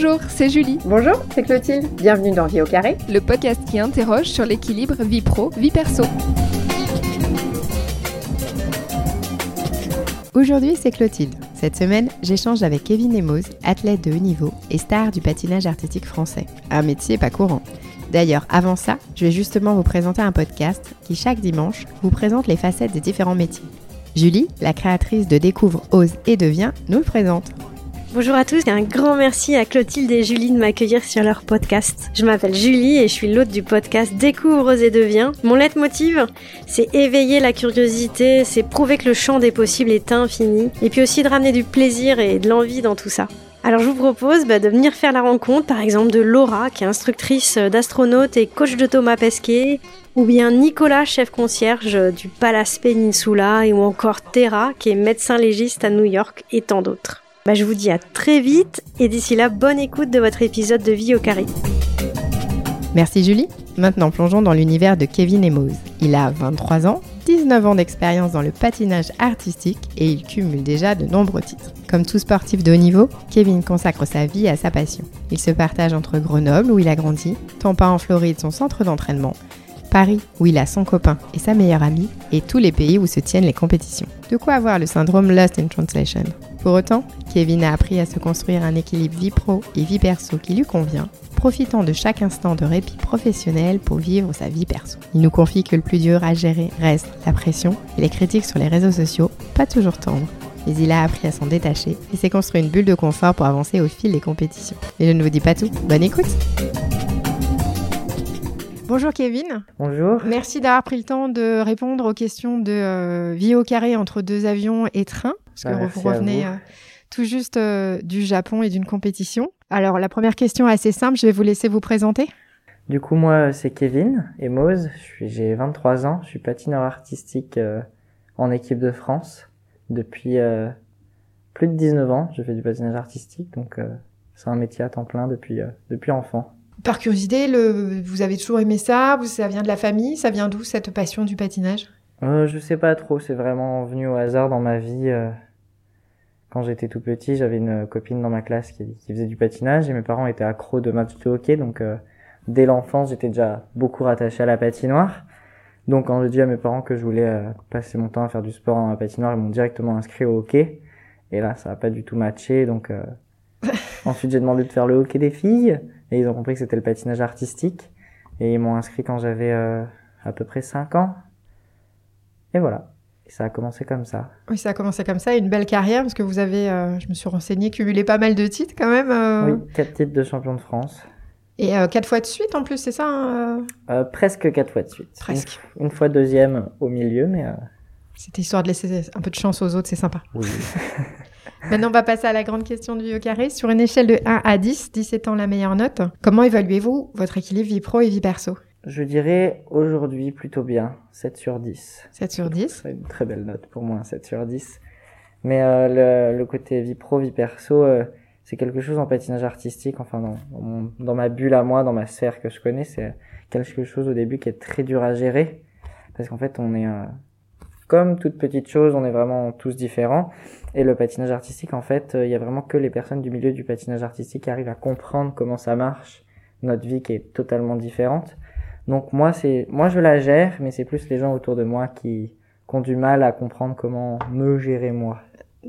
Bonjour, c'est Julie. Bonjour, c'est Clotilde. Bienvenue dans Vie au carré, le podcast qui interroge sur l'équilibre vie pro, vie perso. Aujourd'hui, c'est Clotilde. Cette semaine, j'échange avec Kevin Emos, athlète de haut niveau et star du patinage artistique français. Un métier pas courant. D'ailleurs, avant ça, je vais justement vous présenter un podcast qui, chaque dimanche, vous présente les facettes des différents métiers. Julie, la créatrice de Découvre, Ose et Devient, nous le présente. Bonjour à tous et un grand merci à Clotilde et Julie de m'accueillir sur leur podcast. Je m'appelle Julie et je suis l'hôte du podcast Découvre, et Devient. Mon leitmotiv, c'est éveiller la curiosité, c'est prouver que le champ des possibles est infini et puis aussi de ramener du plaisir et de l'envie dans tout ça. Alors je vous propose bah, de venir faire la rencontre par exemple de Laura qui est instructrice d'astronaute et coach de Thomas Pesquet, ou bien Nicolas, chef concierge du Palace Peninsula, ou encore Terra, qui est médecin légiste à New York, et tant d'autres. Bah, je vous dis à très vite, et d'ici là, bonne écoute de votre épisode de Vie au carré. Merci Julie. Maintenant, plongeons dans l'univers de Kevin Emos. Il a 23 ans, 19 ans d'expérience dans le patinage artistique et il cumule déjà de nombreux titres. Comme tout sportif de haut niveau, Kevin consacre sa vie à sa passion. Il se partage entre Grenoble, où il a grandi, Tampa en Floride, son centre d'entraînement, Paris où il a son copain et sa meilleure amie, et tous les pays où se tiennent les compétitions. De quoi avoir le syndrome Lost in Translation? Pour autant, Kevin a appris à se construire un équilibre vie pro et vie perso qui lui convient, profitant de chaque instant de répit professionnel pour vivre sa vie perso. Il nous confie que le plus dur à gérer reste la pression et les critiques sur les réseaux sociaux, pas toujours tendres. Mais il a appris à s'en détacher et s'est construit une bulle de confort pour avancer au fil des compétitions. Mais je ne vous dis pas tout, bonne écoute Bonjour Kevin. Bonjour. Merci d'avoir pris le temps de répondre aux questions de euh, vie au carré entre deux avions et train. Parce que vous revenez euh, tout juste euh, du Japon et d'une compétition. Alors la première question est assez simple, je vais vous laisser vous présenter. Du coup moi c'est Kevin Emoz, j'ai 23 ans, je suis patineur artistique en équipe de France depuis plus de 19 ans. Je fais du patinage artistique donc c'est un métier à temps plein depuis, depuis enfant. Par curiosité, le... vous avez toujours aimé ça? Ça vient de la famille? Ça vient d'où cette passion du patinage? Euh, Je sais pas trop, c'est vraiment venu au hasard dans ma vie. Quand j'étais tout petit, j'avais une copine dans ma classe qui, qui, faisait du patinage et mes parents étaient accros de matchs de hockey, donc euh, dès l'enfance j'étais déjà beaucoup rattaché à la patinoire. Donc quand j'ai dit à mes parents que je voulais euh, passer mon temps à faire du sport dans la patinoire, ils m'ont directement inscrit au hockey. Et là, ça a pas du tout matché, donc euh, ensuite j'ai demandé de faire le hockey des filles. Et ils ont compris que c'était le patinage artistique. Et ils m'ont inscrit quand j'avais à peu près 5 ans. Et voilà. Et ça a commencé comme ça. Oui, ça a commencé comme ça. Une belle carrière, parce que vous avez, euh, je me suis renseigné, cumulé pas mal de titres quand même. Euh... Oui, 4 titres de champion de France. Et 4 fois de suite en plus, c'est ça hein, Presque 4 fois de suite. Presque. Une, une fois deuxième au milieu, mais... C'était histoire de laisser un peu de chance aux autres, c'est sympa. Oui. Maintenant, on va passer à la grande question du au carré. Sur une échelle de 1 à 10, 10 étant la meilleure note, comment évaluez-vous votre équilibre vie pro et vie perso? Je dirais aujourd'hui plutôt bien, 7 sur 10. 7 sur 10 C'est une très belle note pour moi, 7 sur 10. Mais euh, le, le, côté vie pro, vie perso, euh, c'est quelque chose en patinage artistique, enfin dans, dans, mon, dans, ma bulle à moi, dans ma sphère que je connais, c'est quelque chose au début qui est très dur à gérer. Parce qu'en fait, on est... Euh, comme toute petite chose, on est vraiment tous différents. Et le patinage artistique, en fait, il y a vraiment que les personnes du milieu du patinage artistique qui arrivent à comprendre comment ça marche, notre vie qui est totalement différente. Donc moi, c'est, moi je la gère, mais c'est plus les gens autour de moi qui, qui ont du mal à comprendre comment me gérer moi.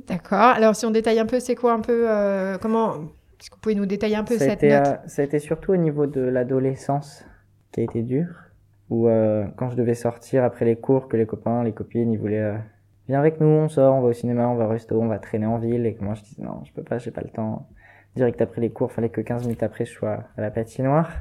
D'accord. Alors si on détaille un peu, c'est quoi un peu, euh, comment, est-ce que vous pouvez nous détailler un peu ça cette été, note euh, Ça a été surtout au niveau de l'adolescence qui a été dur où euh, quand je devais sortir après les cours, que les copains, les copines, ils voulaient euh, viens avec nous, on sort, on va au cinéma, on va au resto, on va traîner en ville, et que moi je disais non, je peux pas, j'ai pas le temps. Direct après les cours, fallait que 15 minutes après je sois à la patinoire.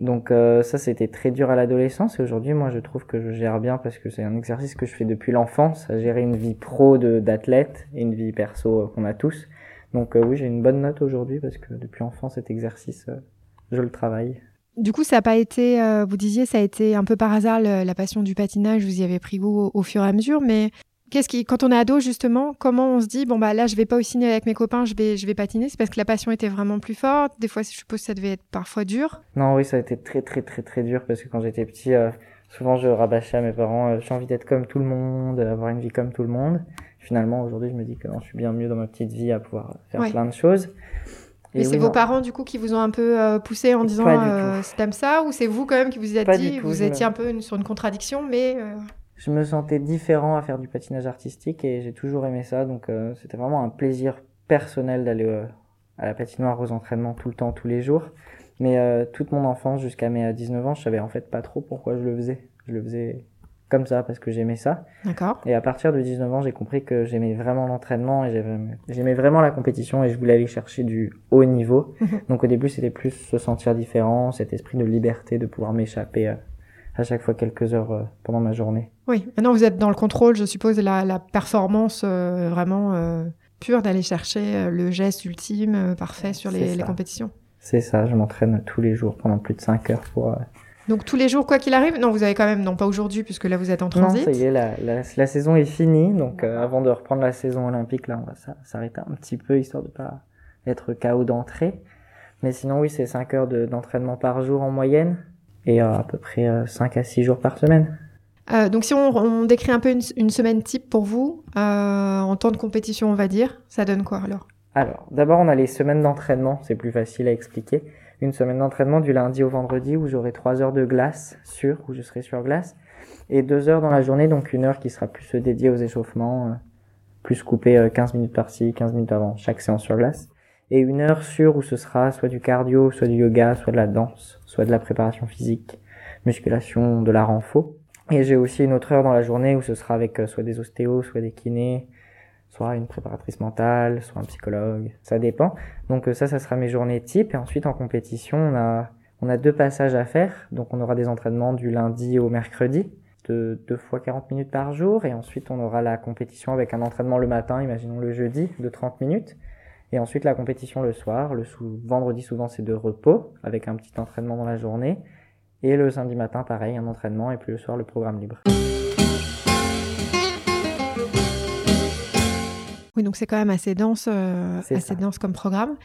Donc euh, ça c'était très dur à l'adolescence et aujourd'hui moi je trouve que je gère bien parce que c'est un exercice que je fais depuis l'enfance, à gérer une vie pro d'athlète et une vie perso qu'on a tous. Donc oui j'ai une bonne note aujourd'hui parce que depuis l'enfance cet exercice je le travaille. Du coup, ça n'a pas été, euh, vous disiez, ça a été un peu par hasard la passion du patinage, vous y avez pris goût au fur et à mesure, mais qu'est-ce qui, quand on est ado justement, comment on se dit, bon bah là, je vais pas au ciné avec mes copains, je vais, je vais patiner, c'est parce que la passion était vraiment plus forte. Des fois, je suppose que ça devait être parfois dur. Non, oui, ça a été très très très très dur parce que quand j'étais petit, euh, souvent je rabâchais à mes parents, euh, j'ai envie d'être comme tout le monde, avoir une vie comme tout le monde. Finalement, aujourd'hui, je me dis que non, je suis bien mieux dans ma petite vie à pouvoir faire Ouais. plein de choses. Mais Et c'est oui, vos non. parents du coup qui vous ont un peu euh, poussé en disant euh, t'aimes ça? Ou c'est vous quand même qui vous êtes Pas dit tout, vous étiez un peu une- sur une contradiction mais euh, Je me sentais différent à faire du patinage artistique et j'ai toujours aimé ça. Donc euh, c'était vraiment un plaisir personnel d'aller euh, à la patinoire aux entraînements tout le temps, tous les jours. Mais euh, toute mon enfance jusqu'à mes euh, 19 ans, je savais en fait pas trop pourquoi je le faisais. Je le faisais comme ça parce que j'aimais ça. d'accord. Et à partir de 19 ans, j'ai compris que j'aimais vraiment l'entraînement et j'aimais- j'aimais vraiment la compétition et je voulais aller chercher du haut niveau. Mhm. Donc au début, c'était plus se sentir différent, cet esprit de liberté, de pouvoir m'échapper euh, à chaque fois quelques heures euh, pendant ma journée. Oui, maintenant vous êtes dans le contrôle, je suppose, la, la performance euh, vraiment euh, pure d'aller chercher euh, le geste ultime euh, parfait sur les, les compétitions. C'est ça, je m'entraîne tous les jours pendant plus de 5 heures pour... euh, Donc tous les jours, quoi qu'il arrive, non, vous avez quand même, non pas aujourd'hui puisque là vous êtes en Non, transit. ça y est, la, la, la saison est finie, donc euh, avant de reprendre la saison olympique, là, on va s'a- s'arrêter un petit peu, histoire de pas être KO d'entrée. Mais sinon, oui, c'est 5 heures de- d'entraînement par jour en moyenne, et euh, à peu près euh, 5 à 6 jours par semaine. Euh, donc si on, on décrit un peu une, une semaine type pour vous, euh, en temps de compétition on va dire, ça donne quoi alors? Alors, d'abord, on a les semaines d'entraînement, c'est plus facile à expliquer. Une semaine d'entraînement du lundi au vendredi où j'aurai 3 heures de glace sur, où je serai sur glace, et 2 heures dans la journée, donc une heure qui sera plus dédiée aux échauffements, euh, plus coupée euh, 15 minutes par-ci, 15 minutes avant chaque séance sur glace, et une heure sur où ce sera soit du cardio, soit du yoga, soit de la danse, soit de la préparation physique, musculation, de la renfo. Et j'ai aussi une autre heure dans la journée où ce sera avec euh, soit des ostéos, soit des kinés, soit une préparatrice mentale, soit un psychologue, ça dépend. Donc euh, ça, ça sera mes journées type. Et ensuite, en compétition, on a, on a deux passages à faire. Donc on aura des entraînements du lundi au mercredi, de deux fois 40 minutes par jour. Et ensuite, on aura la compétition avec un entraînement le matin, imaginons le jeudi, de 30 minutes. Et ensuite, la compétition le soir. Le sou- vendredi, souvent, c'est de repos, avec un petit entraînement dans la journée. Et le samedi matin, pareil, un entraînement. Et puis le soir, le programme libre. Oui, donc c'est quand même assez dense, euh, assez ça. dense comme programme.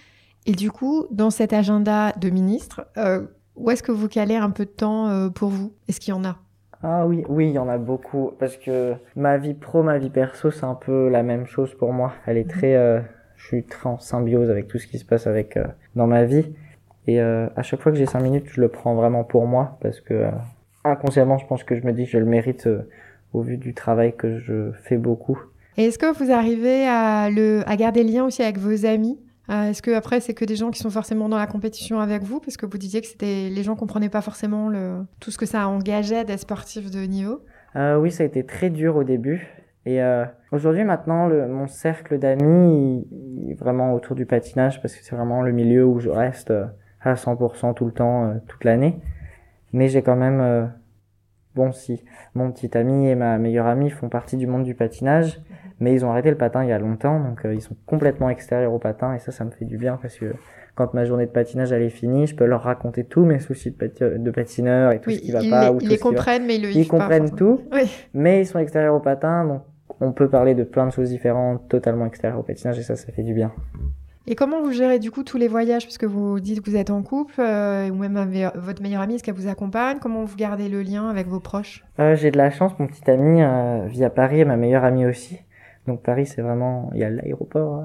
Et du coup, dans cet agenda de ministre, euh, où est-ce que vous calez un peu de temps euh, pour vous? Est-ce qu'il y en a? Ah oui, oui, il y en a beaucoup. Parce que ma vie pro, ma vie perso, c'est un peu la même chose pour moi. Elle est très, euh, je suis très en symbiose avec tout ce qui se passe avec euh, dans ma vie. Et euh, à chaque fois que j'ai cinq minutes, je le prends vraiment pour moi parce que euh, inconsciemment, je pense que je me dis que je le mérite au vu du travail que je fais beaucoup. Et est-ce que vous arrivez à, le, à garder le lien aussi avec vos amis? Euh, Est-ce que après c'est que des gens qui sont forcément dans la compétition avec vous? Parce que vous disiez que c'était les gens comprenaient pas forcément le, tout ce que ça engageait d'être sportif de niveau. Euh, oui, ça a été très dur au début. Et euh, aujourd'hui, maintenant, le, mon cercle d'amis il- il est vraiment autour du patinage parce que c'est vraiment le milieu où je reste euh, à 100% tout le temps, euh, toute l'année. Mais j'ai quand même, euh, bon, si mon petit ami et ma meilleure amie font partie du monde du patinage, mais ils ont arrêté le patin il y a longtemps, donc euh, ils sont complètement extérieurs au patin et ça, ça me fait du bien parce que quand ma journée de patinage elle est finie, je peux leur raconter tous mes soucis de, pati- de patineur et tout Oui, ce qui va pas les, ou ils tout les va comprennent, mais ils le vivent ils comprennent tout, Oui. mais ils sont extérieurs au patin, donc on peut parler de plein de choses différentes, totalement extérieures au patinage, et ça, ça fait du bien. Et comment vous gérez du coup tous les voyages? Parce que vous dites que vous êtes en couple, euh, ou même avec votre meilleure amie, est-ce qu'elle vous accompagne? Comment vous gardez le lien avec vos proches? Euh, j'ai de la chance, mon petit ami euh, vit à Paris, et ma meilleure amie aussi. Donc Paris, c'est vraiment, il y a l'aéroport.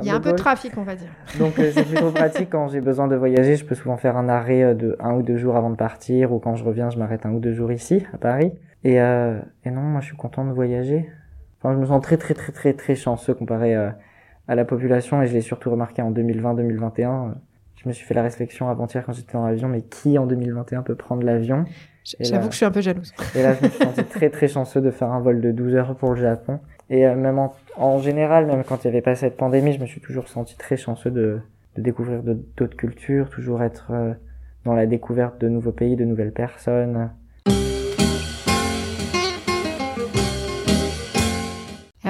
Il y a un peu de trafic, on va dire. Donc c'est plutôt pratique quand j'ai besoin de voyager. Je peux souvent faire un arrêt de un ou deux jours avant de partir, ou quand je reviens, je m'arrête un ou deux jours ici, à Paris. Et, et non, moi je suis content de voyager. Enfin, je me sens très très très très très chanceux comparé euh, à la population, et je l'ai surtout remarqué en 2020-2021. euh, Je me suis fait la réflexion avant-hier quand j'étais dans l'avion, mais qui en 2021 peut prendre l'avion? J'avoue là- que je suis un peu jalouse. et là, je me suis senti très très chanceux de faire un vol de 12 heures pour le Japon. Et euh, même en, en général, même quand il n'y avait pas cette pandémie, je me suis toujours senti très chanceux de, de découvrir d'autres cultures, toujours être euh, dans la découverte de nouveaux pays, de nouvelles personnes.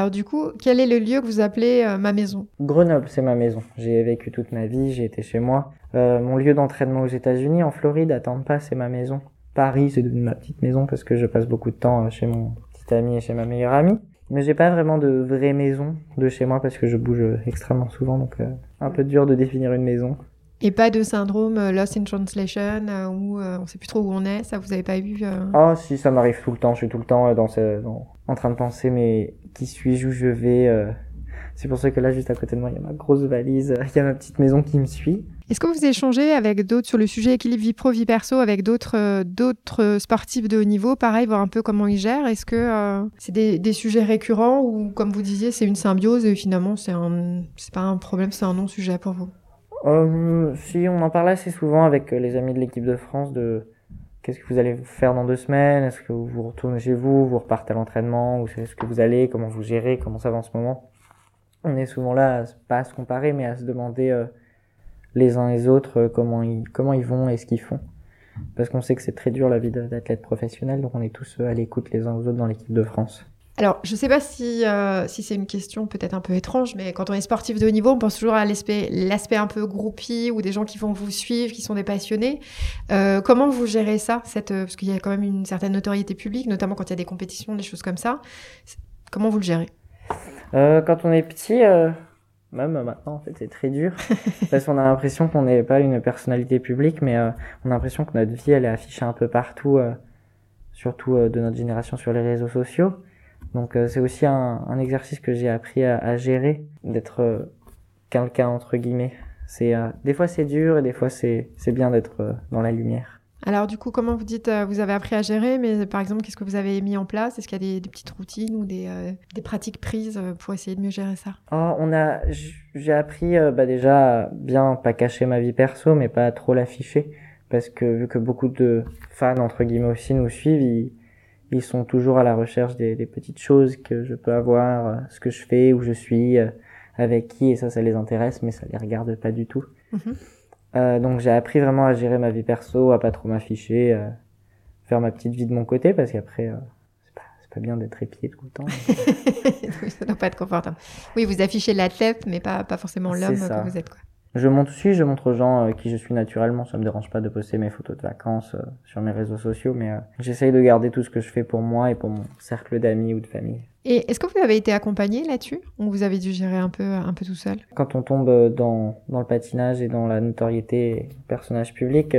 Alors du coup, quel est le lieu que vous appelez euh, ma maison? Grenoble, c'est ma maison. J'ai vécu toute ma vie, j'ai été chez moi. Euh, mon lieu d'entraînement aux États-Unis, en Floride, à Tampa, c'est ma maison. Paris, c'est ma petite maison parce que je passe beaucoup de temps euh, chez mon petit ami et chez ma meilleure amie. Mais j'ai pas vraiment de vraie maison de chez moi parce que je bouge extrêmement souvent, donc un peu dur de définir une maison. Et pas de syndrome euh, Lost in Translation euh, où euh, on sait plus trop où on est, ça vous avez pas euh Ah si, ça m'arrive tout le temps. Je suis tout le temps dans ce, dans- en train de penser, mais qui suis-je, où je vais. C'est pour ça que là, juste à côté de moi, il y a ma grosse valise, il y a ma petite maison qui me suit. Est-ce que vous échangez avec d'autres sur le sujet équilibre vie pro vie perso avec d'autres euh, d'autres sportifs de haut niveau, pareil, voir un peu comment ils gèrent Est-ce que euh, c'est des, des, sujets récurrents ou comme vous disiez, c'est une symbiose et finalement c'est un c'est pas un problème, c'est un non-sujet pour vous? Euh, Si, on en parle assez souvent avec les amis de l'équipe de France de qu'est-ce que vous allez faire dans deux semaines? Est-ce que vous retournez chez vous Vous repartez à l'entraînement? Ou est-ce que vous allez? Comment vous gérez? Comment ça va en ce moment? On est souvent là, pas à se comparer, mais à se demander euh, les uns les autres euh, comment ils comment ils vont et ce qu'ils font. Parce qu'on sait que c'est très dur la vie d'athlète professionnel, donc on est tous euh, à l'écoute les uns aux autres dans l'équipe de France. Alors, je ne sais pas si, euh, si c'est une question peut-être un peu étrange, mais quand on est sportif de haut niveau, on pense toujours à l'aspect un peu groupie ou des gens qui vont vous suivre, qui sont des passionnés. Euh, comment vous gérez ça cette, Parce qu'il y a quand même une certaine notoriété publique, notamment quand il y a des compétitions, des choses comme ça. Comment vous le gérez? Euh, Quand on est petit, euh, même maintenant, en fait, c'est très dur. parce qu'on a l'impression qu'on n'est pas une personnalité publique, mais euh, on a l'impression que notre vie, elle est affichée un peu partout, euh, surtout de notre génération sur les réseaux sociaux. Donc euh, c'est aussi un, un, exercice que j'ai appris à, à gérer, d'être euh, quelqu'un entre guillemets. C'est euh, des fois c'est dur et des fois c'est c'est bien d'être dans la lumière. Alors du coup, comment vous dites, vous avez appris à gérer, mais par exemple, qu'est-ce que vous avez mis en place? Est-ce qu'il y a des, des, petites routines ou des, des pratiques prises pour essayer de mieux gérer ça? Oh, On a, j'ai appris bah déjà bien pas cacher ma vie perso, mais pas trop l'afficher, parce que vu que beaucoup de fans entre guillemets aussi nous suivent, ils, ils sont toujours à la recherche des, des, petites choses que je peux avoir, euh, ce que je fais, où je suis, euh, avec qui, et ça, ça les intéresse, mais ça les regarde pas du tout. Mm -hmm. euh, donc j'ai appris vraiment à gérer ma vie perso, à pas trop m'afficher, euh, faire ma petite vie de mon côté, parce qu'après, euh, c'est pas, pas bien d'être épié tout le temps. ça doit pas être confortable. Oui, vous affichez l'athlète, mais pas, pas forcément l'homme que vous êtes. Quoi. Je montre aussi, je montre aux gens euh, qui je suis naturellement. Ça me dérange pas de poster mes photos de vacances euh, sur mes réseaux sociaux, mais euh, j'essaye de garder tout ce que je fais pour moi et pour mon cercle d'amis ou de famille. Et est-ce que vous avez été accompagné là-dessus? Ou vous avez dû gérer un peu, un peu tout seul? Quand on tombe dans, dans le patinage et dans la notoriété personnage public,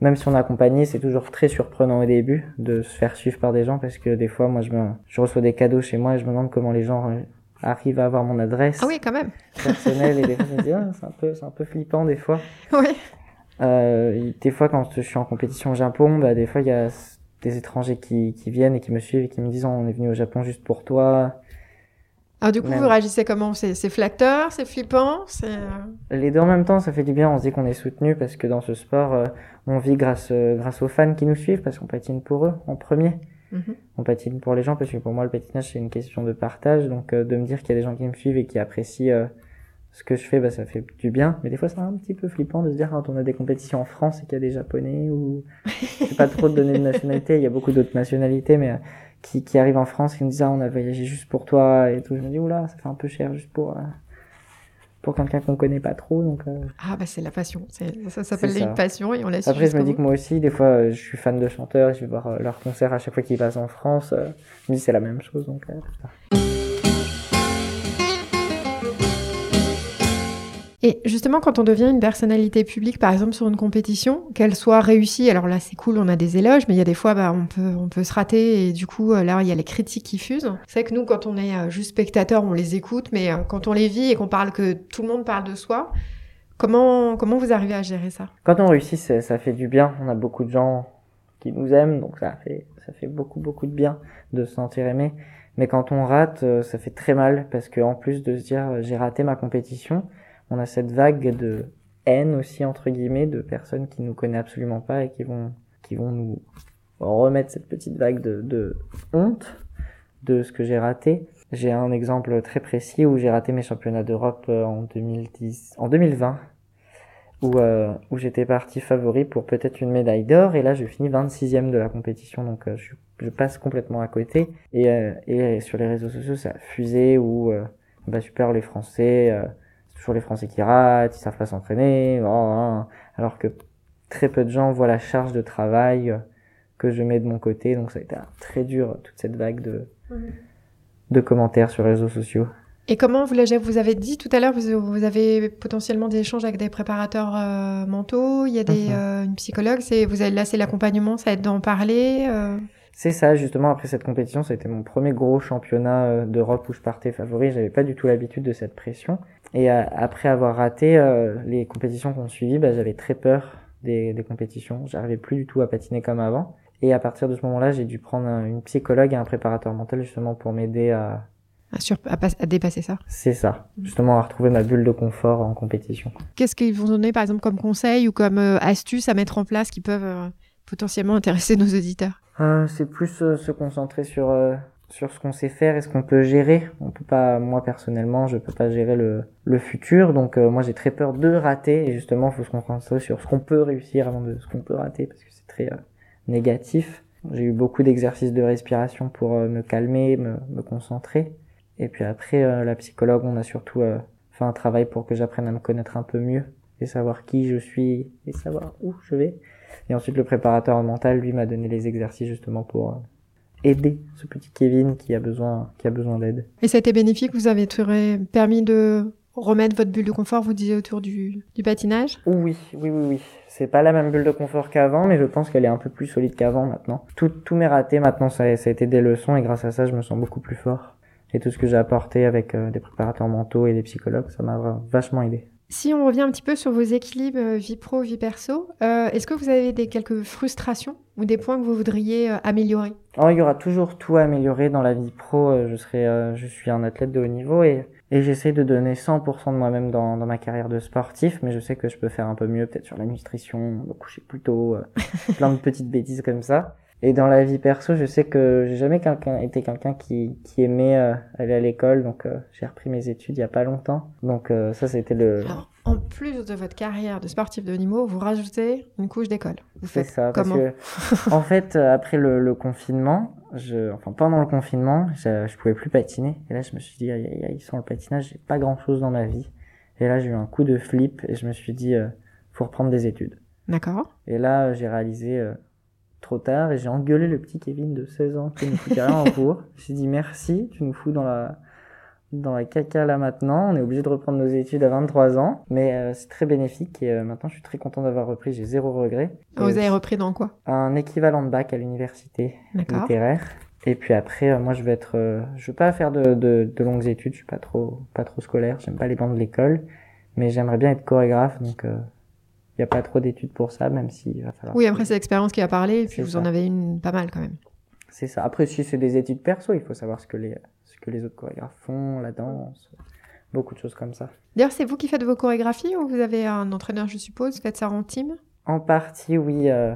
même si on est accompagné, c'est toujours très surprenant au début de se faire suivre par des gens parce que des fois, moi, je, me, je reçois des cadeaux chez moi et je me demande comment les gens arrive à avoir mon adresse ah oui, quand même. personnelle et des fois je me dis ah, c'est un peu c'est un peu flippant des fois. Oui. Euh, des fois quand je suis en compétition au Japon bah des fois il y a des étrangers qui, qui viennent et qui me suivent et qui me disent on est venu au Japon juste pour toi. Alors du coup même. vous réagissez comment? C'est c'est flatteur c'est flippant c'est les deux en même temps ça fait du bien. On se dit qu'on est soutenu parce que dans ce sport euh, on vit grâce euh, grâce aux fans qui nous suivent parce qu'on patine pour eux en premier Mm -hmm. On patine pour les gens parce que pour moi le patinage c'est une question de partage. Donc euh, de me dire qu'il y a des gens qui me suivent et qui apprécient euh, ce que je fais bah, ça fait du bien. Mais des fois c'est un petit peu flippant de se dire quand on a des compétitions en France et qu'il y a des japonais ou sais pas trop de donner de nationalité il y a beaucoup d'autres nationalités mais euh, qui, qui arrivent en France qui me disent ah on a voyagé juste pour toi et tout. Je me dis oula ça fait un peu cher juste pour pour quelqu'un qu'on connaît pas trop. Donc, euh... Ah, bah c'est la passion. Ça s'appelle une passion et on laisse Après, je me dis que moi aussi, des fois, euh, je suis fan de chanteurs, je vais voir euh, leurs concerts à chaque fois qu'ils passent en France. Euh, je me dis c'est la même chose. Donc, Et justement, quand on devient une personnalité publique, par exemple sur une compétition, qu'elle soit réussie, alors là c'est cool, on a des éloges, mais il y a des fois bah, on, peut, on peut se rater et du coup là il y a les critiques qui fusent. C'est que nous, quand on est juste spectateur, on les écoute, mais quand on les vit et qu'on parle que tout le monde parle de soi, comment, comment vous arrivez à gérer ça? Quand on réussit, ça fait du bien. On a beaucoup de gens qui nous aiment, donc ça fait, ça fait beaucoup beaucoup de bien de se sentir aimé. Mais quand on rate, ça fait très mal parce qu'en plus de se dire j'ai raté ma compétition, on a cette vague de haine aussi entre guillemets de personnes qui nous connaissent absolument pas et qui vont qui vont nous remettre cette petite vague de, de honte de ce que j'ai raté. J'ai un exemple très précis où j'ai raté mes championnats d'Europe en 2010 en 2020 où euh, où j'étais parti favori pour peut-être une médaille d'or et là je finis 26e de la compétition donc euh, je, je, passe complètement à côté et euh, et sur les réseaux sociaux ça a fusé où bah super les Français toujours les Français qui ratent, ils savent pas s'entraîner, alors que très peu de gens voient la charge de travail que je mets de mon côté. Donc ça a été très dur, toute cette vague de, mmh. de commentaires sur les réseaux sociaux. Et comment vous l'avez Vous avez dit tout à l'heure, vous, vous, avez potentiellement des échanges avec des préparateurs euh, mentaux, il y a des, mmh. euh, une psychologue, c'est, vous avez là, c'est l'accompagnement, ça aide d'en parler euh... C'est ça, justement, après cette compétition, ça a été mon premier gros championnat d'Europe où je partais favori. J'avais pas du tout l'habitude de cette pression. Et euh, après avoir raté euh, les compétitions qu'on suivit, bah, j'avais très peur des, des compétitions. J'arrivais plus du tout à patiner comme avant. Et à partir de ce moment-là, j'ai dû prendre un- une psychologue et un préparateur mental justement pour m'aider à... À, sur- à pas- à dépasser ça. C'est ça, justement à retrouver ma bulle de confort en compétition. Qu'est-ce qu'ils vont donner, par exemple, comme conseil ou comme euh, astuces à mettre en place qui peuvent euh, potentiellement intéresser nos auditeurs? Euh, c'est plus se concentrer sur euh, sur ce qu'on sait faire et ce qu'on peut gérer. On peut pas, moi personnellement, je peux pas gérer le le futur, donc euh, moi j'ai très peur de rater et justement, faut se concentrer sur ce qu'on peut réussir avant de ce qu'on peut rater parce que c'est très euh, négatif. J'ai eu beaucoup d'exercices de respiration pour euh, me calmer, me, me concentrer. Et puis après, euh, la psychologue, on a surtout fait un travail pour que j'apprenne à me connaître un peu mieux et savoir qui je suis et savoir où je vais. Et ensuite, le préparateur mental, lui, m'a donné les exercices justement pour aider ce petit Kevin qui a besoin, qui a besoin d'aide. Et ça a été bénéfique Vous avez permis de remettre votre bulle de confort, vous disiez, autour du, du patinage? Oui, oui, oui, oui. C'est pas la même bulle de confort qu'avant, mais je pense qu'elle est un peu plus solide qu'avant maintenant. Tout, tous mes ratés maintenant, ça, a- ça a été des leçons et grâce à ça, je me sens beaucoup plus fort. Et tout ce que j'ai apporté avec euh, des préparateurs mentaux et des psychologues, ça m'a vachement aidé. Si on revient un petit peu sur vos équilibres euh, vie pro, vie perso, euh, est-ce que vous avez des quelques frustrations ou des points que vous voudriez euh, améliorer? Alors, il y aura toujours tout à améliorer dans la vie pro. Je serai, euh, je suis un athlète de haut niveau et, et j'essaie de donner 100% de moi-même dans, dans ma carrière de sportif, mais je sais que je peux faire un peu mieux, peut-être sur la nutrition, me coucher plus tôt, plein de petites bêtises comme ça. Et dans la vie perso, je sais que j'ai jamais quelqu'un, été quelqu'un qui, qui aimait euh, aller à l'école, donc euh, j'ai repris mes études il y a pas longtemps. Donc euh, ça, c'était le... Alors, en plus de votre carrière de sportif de niveau, vous rajoutez une couche d'école. Vous faites ça, parce comment que en fait, euh, après le, le confinement, je, enfin pendant le confinement, je, je pouvais plus patiner. Et là, je me suis dit, aïe, aïe, aïe, sans le patinage, j'ai pas grand chose dans ma vie. Et là, j'ai eu un coup de flip et je me suis dit, euh, faut reprendre des études. D'accord. Et là, j'ai réalisé euh, trop tard et j'ai engueulé le petit Kevin de 16 ans qui ne foutait rien en cours. Suis dit, merci, tu nous fous dans la, dans la caca là maintenant. On est obligé de reprendre nos études à 23 ans. Mais euh, c'est très bénéfique et euh, maintenant, je suis très content d'avoir repris. J'ai zéro regret. Ah, Vous avez repris dans quoi? Un équivalent de bac à l'université littéraire. Et puis après, euh, moi, je vais être, je veux pas faire de, de, de longues études. Je suis pas trop, pas trop scolaire. J'aime pas les bancs de l'école, mais j'aimerais bien être chorégraphe. Donc, il y a pas trop d'études pour ça, même s'il va falloir. Oui, après, c'est l'expérience qui a parlé, et puis vous ça. en avez une pas mal quand même. C'est ça. Après, si c'est des études perso, il faut savoir ce que les, ce que les autres chorégraphes font, la danse, beaucoup de choses comme ça. D'ailleurs, c'est vous qui faites vos chorégraphies ou vous avez un entraîneur, je suppose Vous faites ça en team? En partie, oui. euh,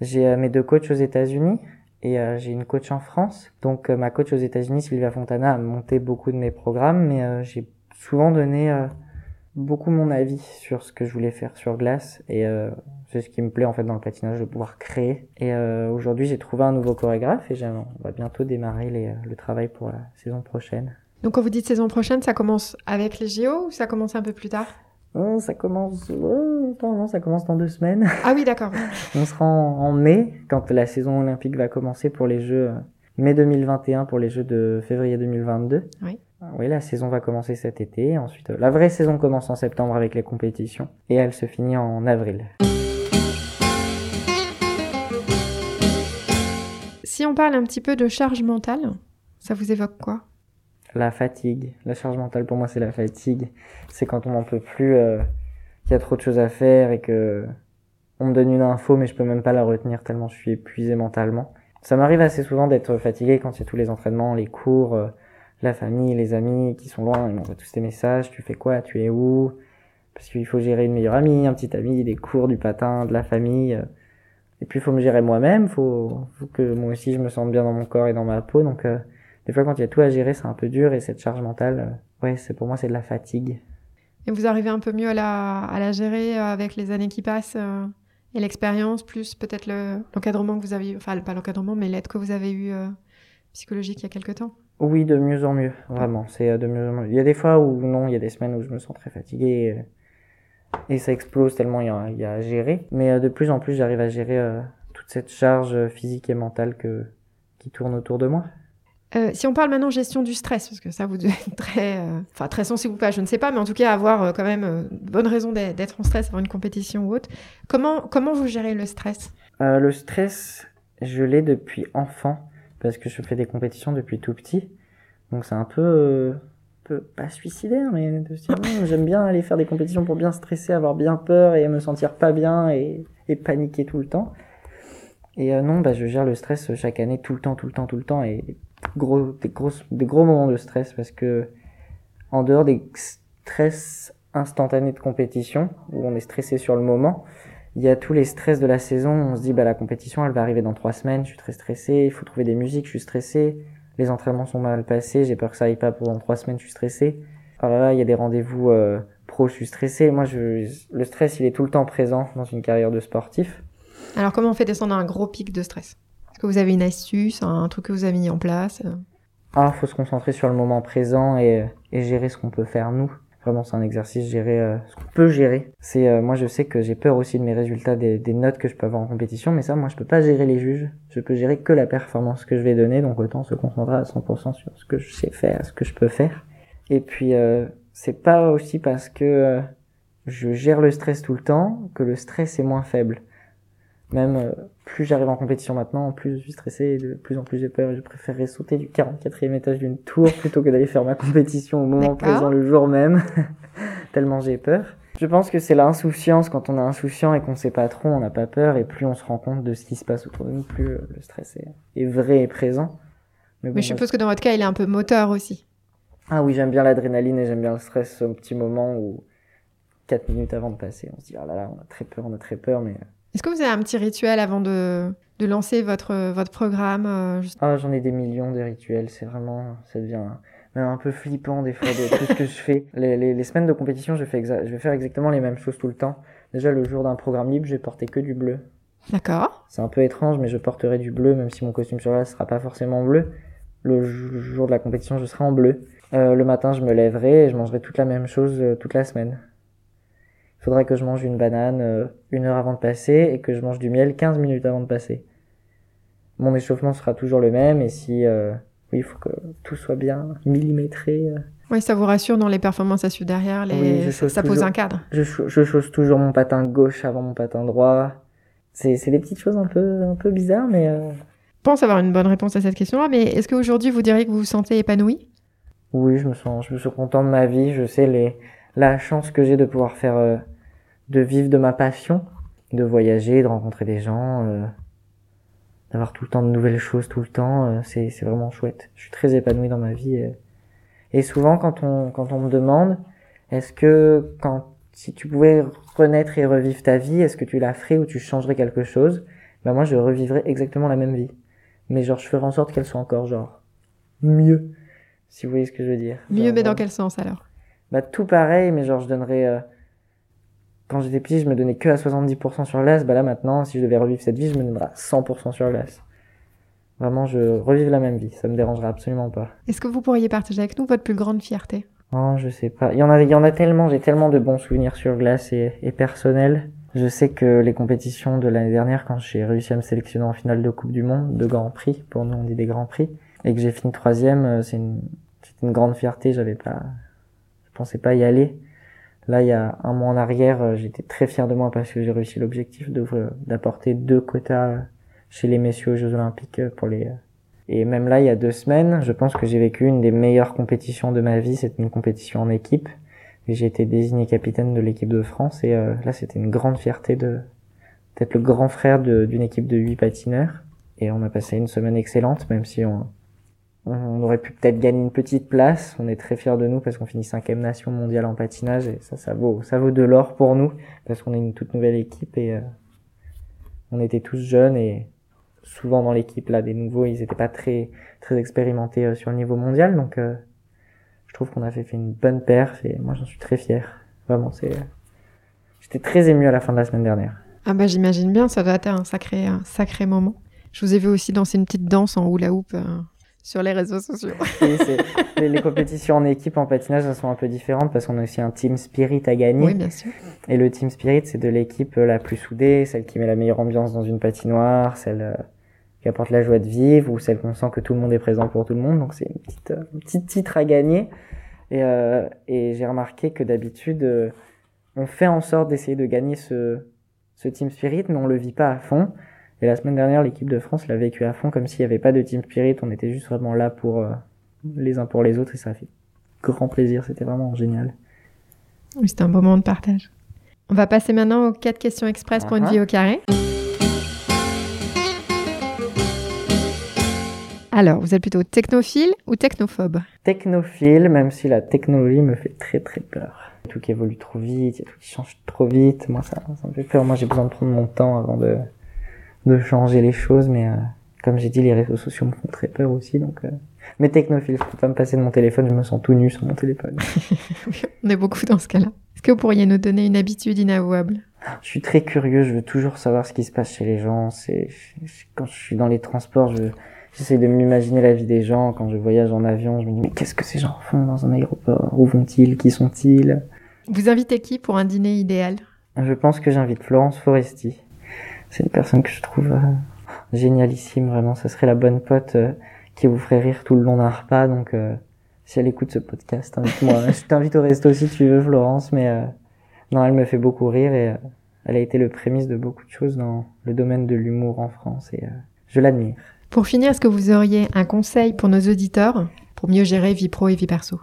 j'ai euh, mes deux coachs aux États-Unis et euh, j'ai une coach en France. Donc, euh, ma coach aux États-Unis, Sylvia Fontana, a monté beaucoup de mes programmes, mais j'ai souvent donné beaucoup mon avis sur ce que je voulais faire sur glace et euh, c'est ce qui me plaît en fait dans le patinage de pouvoir créer. Et euh, aujourd'hui, j'ai trouvé un nouveau chorégraphe et on va bientôt démarrer les, euh, le travail pour la saison prochaine. Donc, quand vous dites saison prochaine, ça commence avec les JO ou ça commence un peu plus tard? Oh, ça commence, oh, non, non, ça commence dans deux semaines. Ah oui, d'accord. On sera en, en mai, quand la saison olympique va commencer pour les Jeux mai 2021 pour les Jeux de février 2022. Oui. Oui, la saison va commencer cet été. Ensuite, euh, la vraie saison commence en septembre avec les compétitions et elle se finit en avril. Si on parle un petit peu de charge mentale, ça vous évoque quoi? La fatigue, la charge mentale pour moi c'est la fatigue. C'est quand on n'en peut plus, euh, qu'il y a trop de choses à faire et que on me donne une info mais je peux même pas la retenir tellement je suis épuisé mentalement. Ça m'arrive assez souvent d'être fatigué quand c'est tous les entraînements, les cours, euh, la famille, les amis qui sont loin, ils m'envoient tous des messages, tu fais quoi, tu es où? Parce qu'il faut gérer une meilleure amie, un petit ami, des cours, du patin, de la famille. euh. Et puis il faut me gérer moi-même, faut, faut que moi aussi je me sente bien dans mon corps et dans ma peau. Donc euh, des fois quand il y a tout à gérer, c'est un peu dur et cette charge mentale, euh, ouais, c'est pour moi c'est de la fatigue. Et vous arrivez un peu mieux à la, à la gérer euh, avec les années qui passent et l'expérience, plus peut-être le- l'encadrement que vous avez eu, enfin pas l'encadrement, mais l'aide que vous avez eu euh, psychologique il y a quelque temps? Oui, de mieux en mieux, vraiment. C'est euh, de mieux en mieux. Il y a des fois où non, il y a des semaines où je me sens très fatigué et ça explose tellement il y a, il y a à gérer. Mais euh, de plus en plus, j'arrive à gérer euh, toute cette charge physique et mentale que qui tourne autour de moi. Euh, si on parle maintenant gestion du stress, parce que ça vous devez être très, euh, enfin très sensible ou pas, je ne sais pas, mais en tout cas avoir euh, quand même de bonnes raisons d'être en stress avant une compétition ou autre. Comment comment vous gérez le stress? Le stress je l'ai depuis enfant parce que je fais des compétitions depuis tout petit. Donc c'est un peu, euh, peu pas suicidaire, mais de se dire non, j'aime bien aller faire des compétitions pour bien stresser, avoir bien peur et me sentir pas bien et, et paniquer tout le temps. Et euh, non, bah je gère le stress chaque année tout le temps, tout le temps, tout le temps et gros, des gros, des gros moments de stress parce que en dehors des stress instantanés de compétition où on est stressé sur le moment, il y a tous les stress de la saison. On se dit, bah, la compétition, elle va arriver dans trois semaines. Je suis très stressé. Il faut trouver des musiques. Je suis stressé. Les entraînements sont mal passés. J'ai peur que ça aille pas pendant trois semaines. Je suis stressé. Oh là là, il y a des rendez-vous euh, pro. Je suis stressé. Moi, je, le stress, il est tout le temps présent dans une carrière de sportif. Alors, comment on fait descendre un gros pic de stress? Est-ce que vous avez une astuce, un truc que vous avez mis en place? Ah, faut se concentrer sur le moment présent et, et gérer ce qu'on peut faire nous. Vraiment, c'est un exercice gérer euh, ce qu'on peut gérer. C'est euh, moi, je sais que j'ai peur aussi de mes résultats, des, des, notes que je peux avoir en compétition, mais ça, moi, je peux pas gérer les juges. Je peux gérer que la performance que je vais donner, donc autant se concentrer à 100% sur ce que je sais faire, ce que je peux faire. Et puis, euh, c'est pas aussi parce que euh, je gère le stress tout le temps que le stress est moins faible. Même euh, plus j'arrive en compétition maintenant, plus je suis stressé et de plus en plus j'ai peur et je préférerais sauter du 44e étage d'une tour plutôt que d'aller faire ma compétition au moment présent le jour même, tellement j'ai peur. Je pense que c'est l'insouciance, quand on est insouciant et qu'on sait pas trop, on n'a pas peur et plus on se rend compte de ce qui se passe autour de nous, plus euh, le stress est, vrai et présent. Mais, bon, Mais je suppose que dans votre cas, il est un peu moteur aussi. Ah oui, j'aime bien l'adrénaline et j'aime bien le stress au petit moment où 4 minutes avant de passer, on se dit, ah là là, on a très peur, on a très peur, mais est-ce que vous avez un petit rituel avant de, de lancer votre, votre programme euh, juste... Ah, j'en ai des millions de rituels. C'est vraiment, ça devient même un peu flippant des fois de tout ce que je fais. Les, les, les, semaines de compétition, je, fais je vais faire exactement les mêmes choses tout le temps. Déjà, le jour d'un programme libre, je vais porter que du bleu. D'accord. C'est un peu étrange, mais je porterai du bleu, même si mon costume sur là sera pas forcément bleu. Le jour de la compétition, je serai en bleu. Euh, le matin, je me lèverai et je mangerai toute la même chose euh, toute la semaine il faudrait que je mange une banane euh, une heure avant de passer et que je mange du miel 15 minutes avant de passer. Mon échauffement sera toujours le même et si euh, oui, il faut que tout soit bien millimétré. Euh. Oui, ça vous rassure dans les performances à suivre derrière, les... Oui, ça, ça pose un cadre. Je, je chausse toujours mon patin gauche avant mon patin droit. C'est, c'est des petites choses un peu, un peu bizarres, mais. Euh... Je pense avoir une bonne réponse à cette question-là, mais est-ce qu'aujourd'hui vous diriez que vous vous sentez épanoui? Oui, je me sens, je me sens content de ma vie. Je sais les, la chance que j'ai de pouvoir faire euh, de vivre de ma passion, de voyager, de rencontrer des gens, euh, d'avoir tout le temps de nouvelles choses tout le temps, euh, c'est c'est vraiment chouette. Je suis très épanoui dans ma vie. Euh. Et souvent quand on quand on me demande est-ce que quand si tu pouvais renaître et revivre ta vie, est-ce que tu la ferais ou tu changerais quelque chose? Ben moi je revivrais exactement la même vie. Mais genre je ferais en sorte qu'elle soit encore genre mieux. Si vous voyez ce que je veux dire. Mieux mais dans quel sens alors? Bah tout pareil mais genre je donnerais quand j'étais petit, je me donnais que à 70% sur l'as. Bah là maintenant, si je devais revivre cette vie, je me donnerais à 100% sur l'as. Vraiment, je revive la même vie. Ça me dérangerait absolument pas. Est-ce que vous pourriez partager avec nous votre plus grande fierté? Oh, je sais pas. Il y en a, il y en a tellement. J'ai tellement de bons souvenirs sur glace et, et personnels. Je sais que les compétitions de l'année dernière, quand j'ai réussi à me sélectionner en finale de Coupe du Monde, de Grand Prix, pour nous on dit des Grands Prix, et que j'ai fini troisième, euh, c'est une, une grande fierté. J'avais pas, je pensais pas y aller. Là, il y a un mois en arrière, euh, j'étais très fier de moi parce que j'ai réussi l'objectif d'apporter deux quotas chez les messieurs aux Jeux Olympiques euh, pour les. Euh, et même là, il y a deux semaines, je pense que j'ai vécu une des meilleures compétitions de ma vie. C'était une compétition en équipe. J'ai été désigné capitaine de l'équipe de France. Et là, c'était une grande fierté de d'être le grand frère d'une équipe de huit patineurs. Et on a passé une semaine excellente, même si on, on aurait pu peut-être gagner une petite place. On est très fiers de nous parce qu'on finit cinquième nation mondiale en patinage et ça, ça vaut, ça vaut de l'or pour nous parce qu'on est une toute nouvelle équipe et euh, on était tous jeunes et souvent dans l'équipe là des nouveaux, ils étaient pas très très expérimentés euh, sur le niveau mondial donc euh, je trouve qu'on a fait, une bonne perf et moi j'en suis très fier. Vraiment, c'est j'étais très ému à la fin de la semaine dernière. Ah bah j'imagine bien, ça doit être un sacré un sacré moment. Je vous ai vu aussi danser une petite danse en hula hoop sur les réseaux sociaux. oui, les, les, compétitions en équipe en patinage elles sont un peu différentes parce qu'on a aussi un team spirit à gagner. Oui, bien sûr. Et le team spirit, c'est de l'équipe la plus soudée, celle qui met la meilleure ambiance dans une patinoire, celle euh, qui apporte la joie de vivre ou celle qu'on sent que tout le monde est présent pour tout le monde. Donc c'est une petite, euh, un petit titre à gagner. Et, euh, et j'ai remarqué que d'habitude, euh, on fait en sorte d'essayer de gagner ce, ce team spirit, mais on le vit pas à fond. Et la semaine dernière, l'équipe de France l'a vécu à fond comme s'il n'y avait pas de team spirit. On était juste vraiment là pour euh, les uns pour les autres et ça a fait grand plaisir. C'était vraiment génial. Oui, c'était un beau moment de partage. On va passer maintenant aux quatre questions express pour une vie au carré. Alors, vous êtes plutôt technophile ou technophobe? Technophile, même si la technologie me fait très très peur. Il y a Tout qui évolue trop vite, il y a tout qui change trop vite. Moi, ça, ça me fait peur. Moi, j'ai besoin de prendre mon temps avant de, de changer les choses. Mais euh, comme j'ai dit, les réseaux sociaux me font très peur aussi. Donc, euh... Mais technophile, je peux pas me passer de mon téléphone. Je me sens tout nu sur mon téléphone. On est beaucoup dans ce cas-là. Est-ce que vous pourriez nous donner une habitude inavouable? Je suis très curieux. Je veux toujours savoir ce qui se passe chez les gens. C'est quand je suis dans les transports, je J'essaie de m'imaginer la vie des gens. Quand je voyage en avion, je me dis, mais qu'est-ce que ces gens font dans un aéroport? Où vont-ils? Qui sont-ils? Vous invitez qui pour un dîner idéal? Je pense que j'invite Florence Foresti. C'est une personne que je trouve euh, génialissime, vraiment. Ça serait la bonne pote euh, qui vous ferait rire tout le long d'un repas. Donc, euh, si elle écoute ce podcast, invite-moi. je t'invite au resto si tu veux, Florence. Mais euh, non, elle me fait beaucoup rire et euh, elle a été le prémisse de beaucoup de choses dans le domaine de l'humour en France. Et euh, je l'admire. Pour finir, est-ce que vous auriez un conseil pour nos auditeurs pour mieux gérer vie pro et vie perso?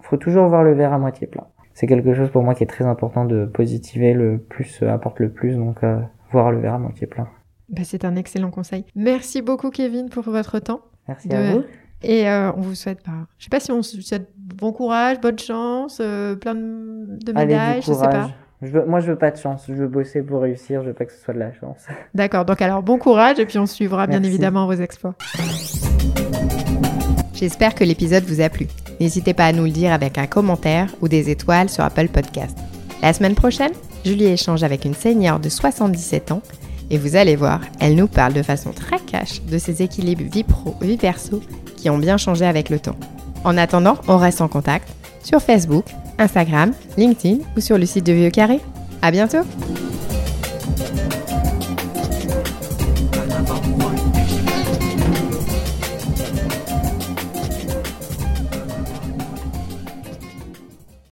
Faut toujours voir le verre à moitié plein. C'est quelque chose pour moi qui est très important de positiver le plus euh, apporte le plus, donc euh, voir le verre à moitié plein. Ben, C'est un excellent conseil. Merci beaucoup Kevin pour votre temps. Merci De- à vous. Et euh, on vous souhaite pas. Je sais pas si on se souhaite bon courage, bonne chance, euh, plein de, de Allez, médailles, je sais pas. Je veux, moi, je veux pas de chance. Je veux bosser pour réussir. Je veux pas que ce soit de la chance. D'accord, donc alors bon courage et puis on suivra bien évidemment vos exploits. J'espère que l'épisode vous a plu. N'hésitez pas à nous le dire avec un commentaire ou des étoiles sur Apple Podcast. La semaine prochaine, Julie échange avec une senior de 77 ans et vous allez voir, elle nous parle de façon très cash de ses équilibres vie pro, vie perso qui ont bien changé avec le temps. En attendant, on reste en contact sur Facebook, Instagram, LinkedIn ou sur le site de Vieux Carré. À bientôt!